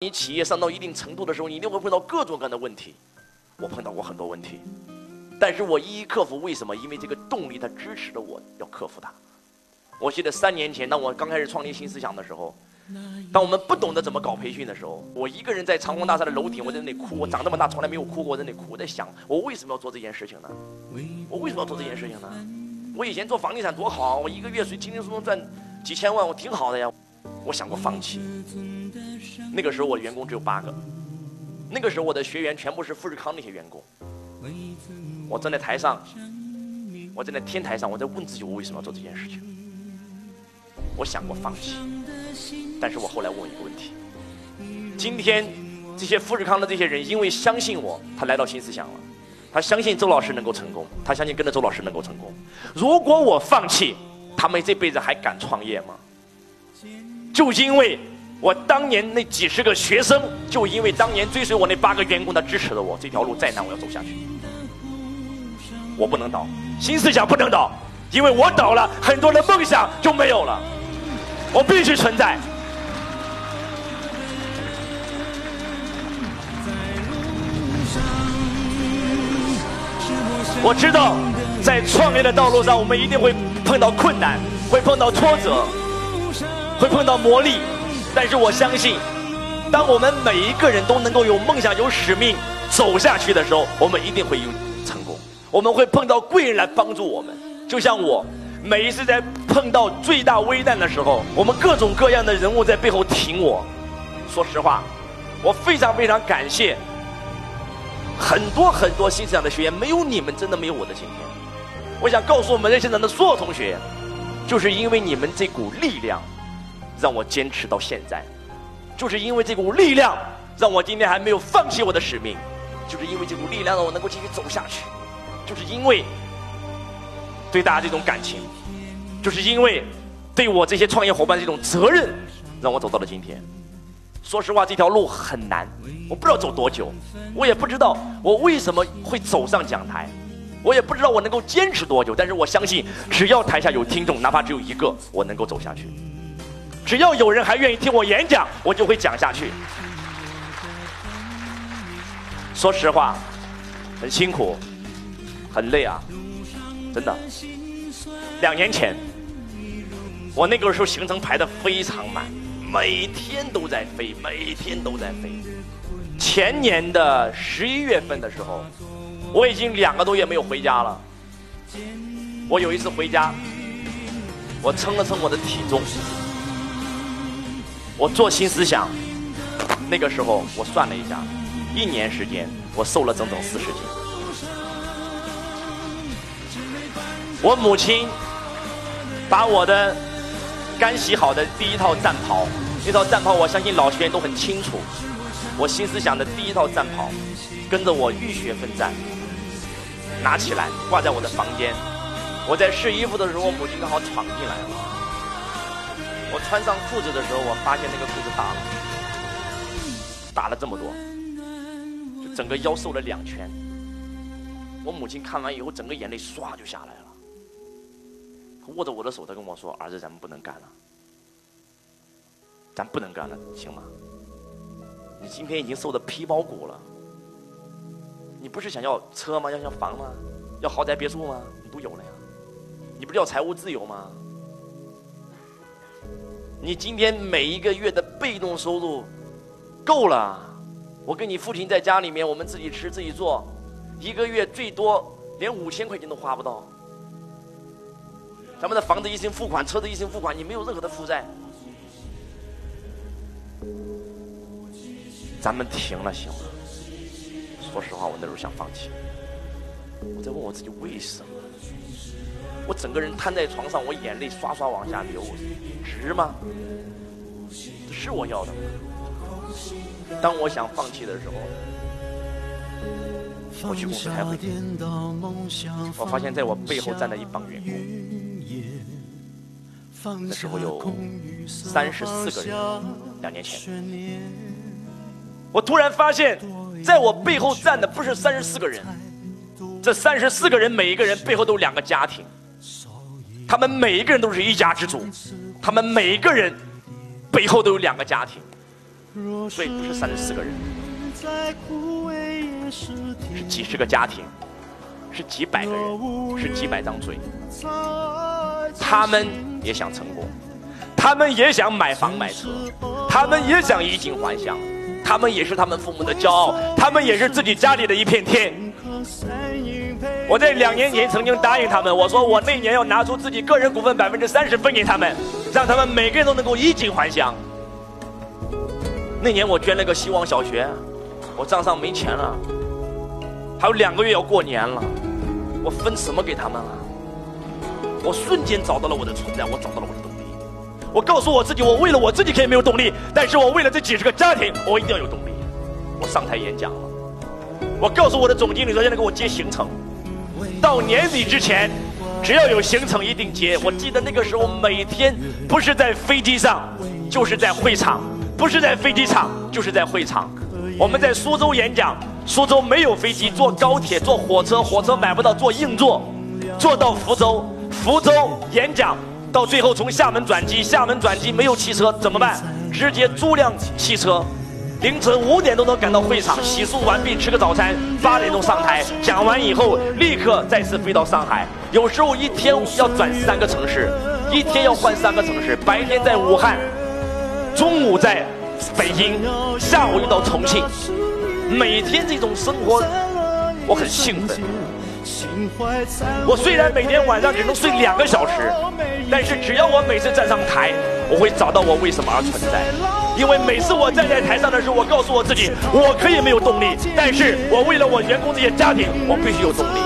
你企业上到一定程度的时候，你一定会碰到各种各样的问题。我碰到过很多问题，但是我一一克服。为什么？因为这个动力它支持着我要克服它。我记得三年前，当我刚开始创立新思想的时候，当我们不懂得怎么搞培训的时候，我一个人在长虹大厦的楼顶，我在那里哭。我长这么大从来没有哭过，我在那里哭。我在想，我为什么要做这件事情呢？我为什么要做这件事情呢？我以前做房地产多好，我一个月随轻轻松松赚几千万，我挺好的呀。我想过放弃。那个时候我员工只有八个，那个时候我的学员全部是富士康那些员工。我站在台上，我站在天台上，我在问自己：我为什么要做这件事情？我想过放弃，但是我后来问一个问题：今天这些富士康的这些人，因为相信我，他来到新思想了，他相信周老师能够成功，他相信跟着周老师能够成功。如果我放弃，他们这辈子还敢创业吗？就因为我当年那几十个学生，就因为当年追随我那八个员工，他支持了我，这条路再难我要走下去。我不能倒，新思想不能倒，因为我倒了，很多的梦想就没有了。我必须存在。我知道，在创业的道路上，我们一定会碰到困难，会碰到挫折。会碰到磨砺，但是我相信，当我们每一个人都能够有梦想、有使命走下去的时候，我们一定会有成功。我们会碰到贵人来帮助我们，就像我每一次在碰到最大危难的时候，我们各种各样的人物在背后挺我。说实话，我非常非常感谢很多很多新思想的学员，没有你们，真的没有我的今天。我想告诉我们在现场的所有同学，就是因为你们这股力量。让我坚持到现在，就是因为这股力量，让我今天还没有放弃我的使命，就是因为这股力量让我能够继续走下去，就是因为对大家这种感情，就是因为对我这些创业伙伴这种责任，让我走到了今天。说实话，这条路很难，我不知道走多久，我也不知道我为什么会走上讲台，我也不知道我能够坚持多久，但是我相信，只要台下有听众，哪怕只有一个，我能够走下去。只要有人还愿意听我演讲，我就会讲下去。说实话，很辛苦，很累啊，真的。两年前，我那个时候行程排的非常满，每天都在飞，每天都在飞。前年的十一月份的时候，我已经两个多月没有回家了。我有一次回家，我称了称我的体重。我做新思想，那个时候我算了一下，一年时间我瘦了整整四十斤。我母亲把我的干洗好的第一套战袍，那套战袍我相信老学员都很清楚。我新思想的第一套战袍，跟着我浴血奋战，拿起来挂在我的房间。我在试衣服的时候，我母亲刚好闯进来了。我穿上裤子的时候，我发现那个裤子大了，大了这么多，就整个腰瘦了两圈。我母亲看完以后，整个眼泪唰就下来了。握着我的手，她跟我说：“儿子，咱们不能干了，咱不能干了，行吗？你今天已经瘦的皮包骨了，你不是想要车吗？要要房吗？要豪宅别墅吗？你都有了呀，你不是要财务自由吗？”你今天每一个月的被动收入够了，我跟你父亲在家里面，我们自己吃自己做，一个月最多连五千块钱都花不到。咱们的房子一心付款，车子一心付款，你没有任何的负债。咱们停了行吗？说实话，我那时候想放弃。我在问我自己为什么？我整个人瘫在床上，我眼泪刷刷往下流，值吗？是我要的吗？当我想放弃的时候，我去公司开会，我发现在我背后站了一帮员工，那时候有三十四个人。两年前，我突然发现，在我背后站的不是三十四个人，这三十四个人每一个人背后都有两个家庭。他们每一个人都是一家之主，他们每一个人背后都有两个家庭。所以不是三十四个人，是几十个家庭，是几百个人，是几百张嘴。他们也想成功，他们也想买房买车，他们也想衣锦还乡，他们也是他们父母的骄傲，他们也是自己家里的一片天。我在两年前曾经答应他们，我说我那年要拿出自己个人股份百分之三十分给他们，让他们每个人都能够衣锦还乡。那年我捐了个希望小学，我账上没钱了，还有两个月要过年了，我分什么给他们啊？我瞬间找到了我的存在，我找到了我的动力。我告诉我自己，我为了我自己可以没有动力，但是我为了这几十个家庭，我一定要有动力。我上台演讲了，我告诉我的总经理说，现在给我接行程，到年底之前，只要有行程一定接。我记得那个时候每天不是在飞机上，就是在会场。不是在飞机场，就是在会场。我们在苏州演讲，苏州没有飞机，坐高铁、坐火车，火车买不到，坐硬座，坐到福州，福州演讲，到最后从厦门转机，厦门转机没有汽车怎么办？直接租辆汽车，凌晨五点钟能赶到会场，洗漱完毕，吃个早餐，八点钟上台，讲完以后立刻再次飞到上海。有时候一天要转三个城市，一天要换三个城市，白天在武汉。中午在北京，下午又到重庆，每天这种生活，我很兴奋。我虽然每天晚上只能睡两个小时，但是只要我每次站上台，我会找到我为什么而存在。因为每次我站在台上的时候，我告诉我自己，我可以没有动力，但是我为了我员工这些家庭，我必须有动力。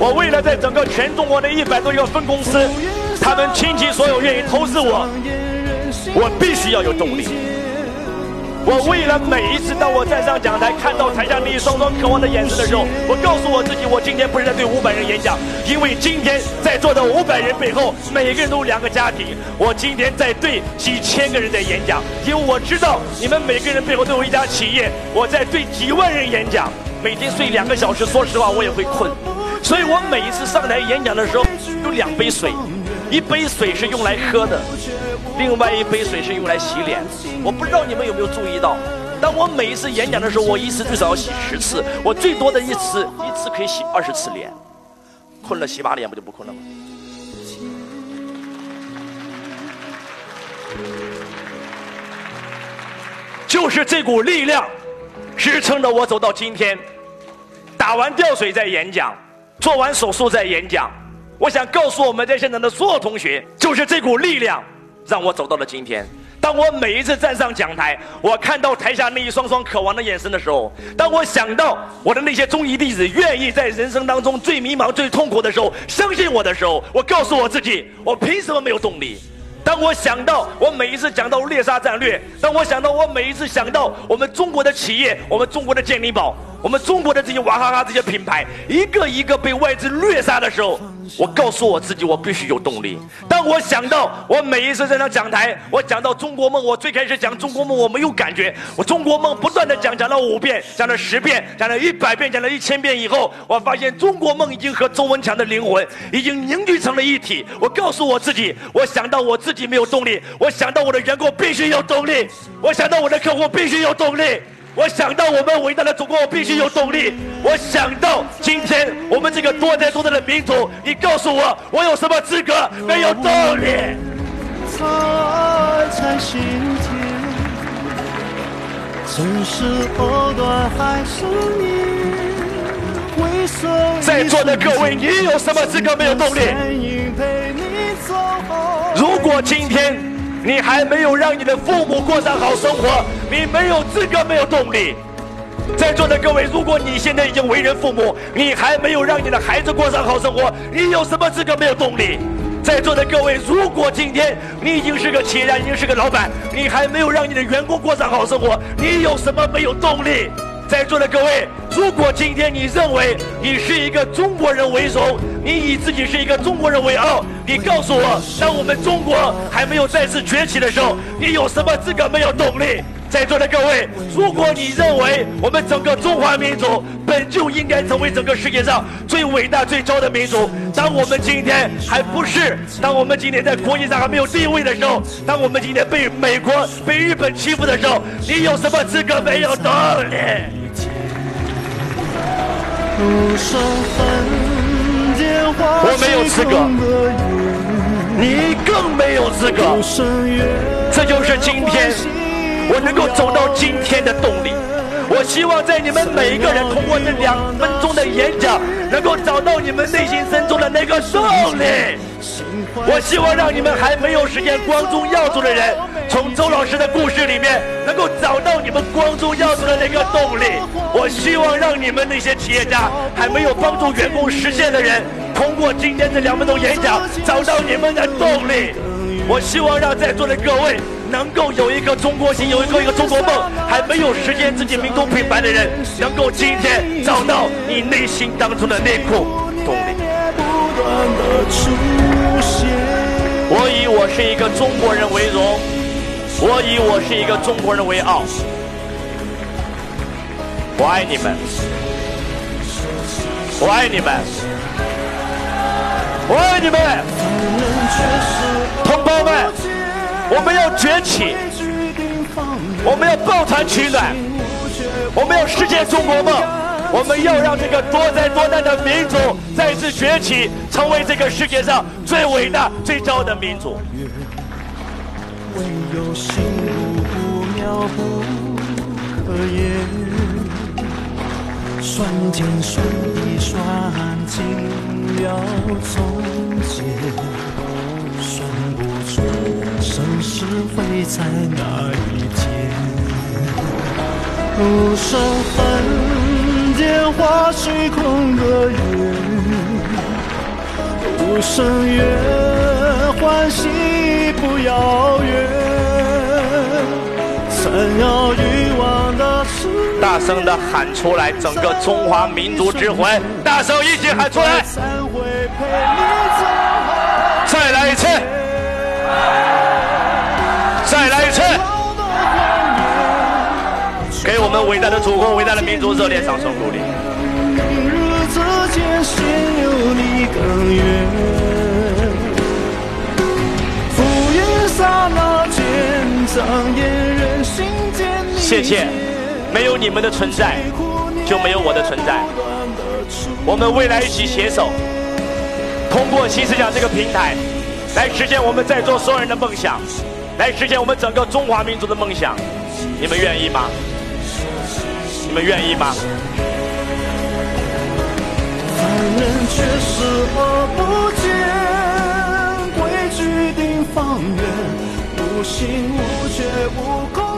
我为了在整个全中国的一百多个分公司。他们倾其所有愿意投资我，我必须要有动力。我为了每一次当我站上讲台，看到台下那一双双渴望的眼神的时候，我告诉我自己，我今天不是在对五百人演讲，因为今天在座的五百人背后，每个人都有两个家庭。我今天在对几千个人在演讲，因为我知道你们每个人背后都有一家企业。我在对几万人演讲，每天睡两个小时，说实话我也会困，所以我每一次上台演讲的时候，有两杯水。一杯水是用来喝的，另外一杯水是用来洗脸。我不知道你们有没有注意到，当我每一次演讲的时候，我一次最少要洗十次，我最多的一次一次可以洗二十次脸。困了洗把脸不就不困了吗？就是这股力量支撑着我走到今天。打完吊水再演讲，做完手术再演讲。我想告诉我们在现场的所有同学，就是这股力量让我走到了今天。当我每一次站上讲台，我看到台下那一双双渴望的眼神的时候，当我想到我的那些中医弟子愿意在人生当中最迷茫、最痛苦的时候相信我的时候，我告诉我自己，我凭什么没有动力？当我想到我每一次讲到猎杀战略，当我想到我每一次想到我们中国的企业，我们中国的健力宝。我们中国的这些娃哈哈这些品牌，一个一个被外资虐杀的时候，我告诉我自己，我必须有动力。当我想到我每一次在上讲台，我讲到中国梦，我最开始讲中国梦，我没有感觉。我中国梦不断的讲，讲了五遍，讲了十遍，讲了一百遍，讲了一千遍以后，我发现中国梦已经和周文强的灵魂已经凝聚成了一体。我告诉我自己，我想到我自己没有动力，我想到我的员工必须有动力，我想到我的客户必须有动力。我想到我们伟大的祖国，我必须有动力。我想到今天我们这个多灾多难的民族，你告诉我，我有什么资格没有动力？在座的各位，你有什么资格没有动力？如果今天。你还没有让你的父母过上好生活，你没有资格，没有动力。在座的各位，如果你现在已经为人父母，你还没有让你的孩子过上好生活，你有什么资格没有动力？在座的各位，如果今天你已经是个企业家，已经是个老板，你还没有让你的员工过上好生活，你有什么没有动力？在座的各位，如果今天你认为你是一个中国人为荣，你以自己是一个中国人为傲，你告诉我，当我们中国还没有再次崛起的时候，你有什么资格没有动力？在座的各位，如果你认为我们整个中华民族本就应该成为整个世界上最伟大、最骄傲的民族，当我们今天还不是，当我们今天在国际上还没有地位的时候，当我们今天被美国、被日本欺负的时候，你有什么资格没有动力？我没有资格，你更没有资格。这就是今天。我能够走到今天的动力，我希望在你们每一个人通过这两分钟的演讲，能够找到你们内心深处的那个动力。我希望让你们还没有实现光宗耀祖的人，从周老师的故事里面能够找到你们光宗耀祖的那个动力。我希望让你们那些企业家还没有帮助员工实现的人，通过今天这两分钟演讲找到你们的动力。我希望让在座的各位。能够有一个中国心，有一个一个中国梦，还没有实现自己民族品牌的人，能够今天找到你内心当中的那股动力。我以我是一个中国人为荣，我以我是一个中国人为傲。我爱你们，我爱你们，我爱你们，同胞们。我们要崛起，我们要抱团取暖，我们要实现中国梦，我们要让这个多灾多难的民族再次崛起，成为这个世界上最伟大、最骄傲的民族。唯有心无妙不可言，算尽算一算尽了从前。生死会在哪一天？空的声怨，欢喜不遥远。望的大声的喊出来，整个中华民族之魂，大声一起喊出来！再来一次！给我们伟大的祖国、伟大的民族热烈掌声鼓励！谢谢，没有你们的存在，就没有我的存在。我们未来一起携手，通过新思想这个平台。来实现我们在座所有人的梦想，来实现我们整个中华民族的梦想，你们愿意吗？你们愿意吗？凡人却视而不见，规矩定方圆，无心无觉无。